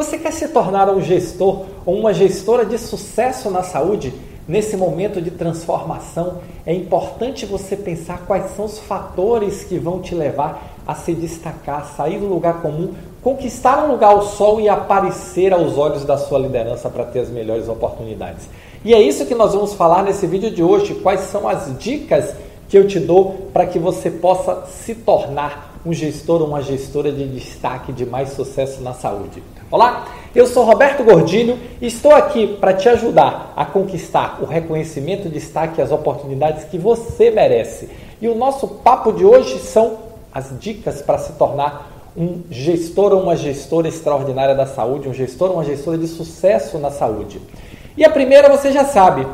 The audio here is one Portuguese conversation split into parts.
Você quer se tornar um gestor ou uma gestora de sucesso na saúde? Nesse momento de transformação, é importante você pensar quais são os fatores que vão te levar a se destacar, sair do lugar comum, conquistar um lugar ao sol e aparecer aos olhos da sua liderança para ter as melhores oportunidades. E é isso que nós vamos falar nesse vídeo de hoje. Quais são as dicas que eu te dou para que você possa se tornar um gestor ou uma gestora de destaque de mais sucesso na saúde. Olá, eu sou Roberto Gordilho e estou aqui para te ajudar a conquistar o reconhecimento, destaque e as oportunidades que você merece. E o nosso papo de hoje são as dicas para se tornar um gestor ou uma gestora extraordinária da saúde, um gestor ou uma gestora de sucesso na saúde. E a primeira você já sabe,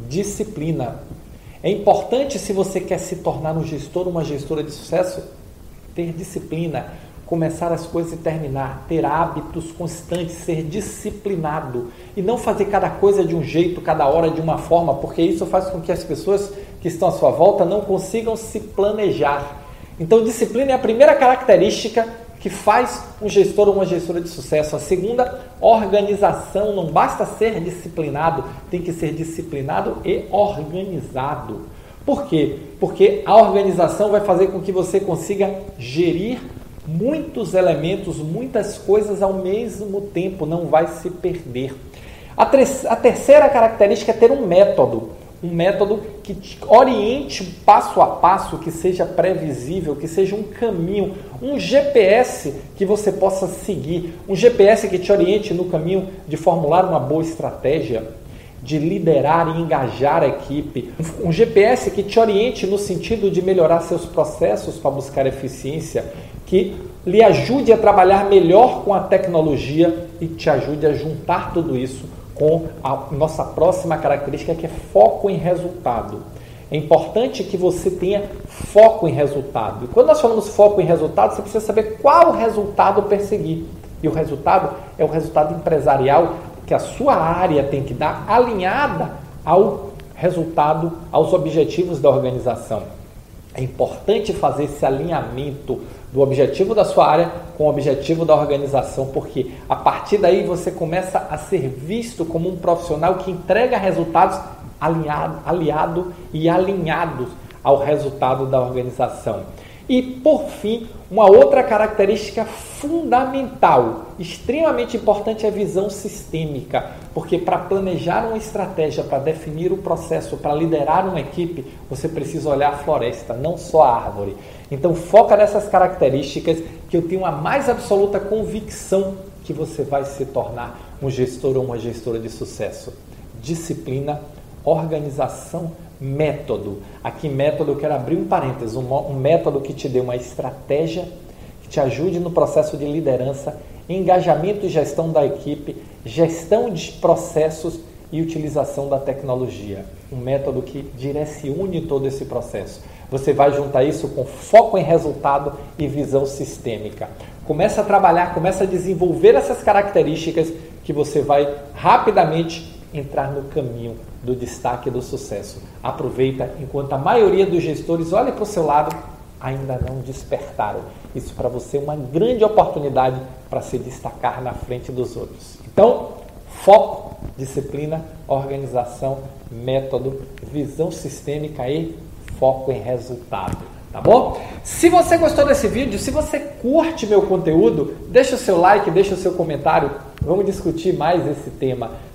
disciplina. É importante se você quer se tornar um gestor uma gestora de sucesso, ter disciplina, começar as coisas e terminar, ter hábitos constantes, ser disciplinado e não fazer cada coisa de um jeito, cada hora de uma forma, porque isso faz com que as pessoas que estão à sua volta não consigam se planejar. Então, disciplina é a primeira característica que faz um gestor ou uma gestora de sucesso. A segunda, organização. Não basta ser disciplinado, tem que ser disciplinado e organizado. Por quê? Porque a organização vai fazer com que você consiga gerir muitos elementos, muitas coisas ao mesmo tempo, não vai se perder. A, a terceira característica é ter um método um método que te oriente passo a passo, que seja previsível, que seja um caminho, um GPS que você possa seguir, um GPS que te oriente no caminho de formular uma boa estratégia, de liderar e engajar a equipe, um GPS que te oriente no sentido de melhorar seus processos para buscar eficiência, que lhe ajude a trabalhar melhor com a tecnologia e te ajude a juntar tudo isso com a nossa próxima característica que é foco em resultado. É importante que você tenha foco em resultado. E quando nós falamos foco em resultado, você precisa saber qual resultado perseguir. E o resultado é o resultado empresarial que a sua área tem que dar alinhada ao resultado, aos objetivos da organização. É importante fazer esse alinhamento do objetivo da sua área com o objetivo da organização, porque a partir daí você começa a ser visto como um profissional que entrega resultados alinhado, aliado e alinhados ao resultado da organização. E por fim, uma outra característica fundamental, extremamente importante é a visão sistêmica, porque para planejar uma estratégia, para definir o processo, para liderar uma equipe, você precisa olhar a floresta, não só a árvore. Então foca nessas características que eu tenho a mais absoluta convicção que você vai se tornar um gestor ou uma gestora de sucesso. Disciplina, organização, método. Aqui, método, eu quero abrir um parênteses, um, um método que te dê uma estratégia, que te ajude no processo de liderança, engajamento e gestão da equipe, gestão de processos e utilização da tecnologia. Um método que direcione todo esse processo. Você vai juntar isso com foco em resultado e visão sistêmica. Começa a trabalhar, começa a desenvolver essas características que você vai rapidamente entrar no caminho do destaque e do sucesso. Aproveita enquanto a maioria dos gestores olha para o seu lado ainda não despertaram. Isso para você é uma grande oportunidade para se destacar na frente dos outros. Então, foco, disciplina, organização, método, visão sistêmica e foco em resultado. Tá bom? Se você gostou desse vídeo, se você curte meu conteúdo, deixa o seu like, deixa o seu comentário. Vamos discutir mais esse tema,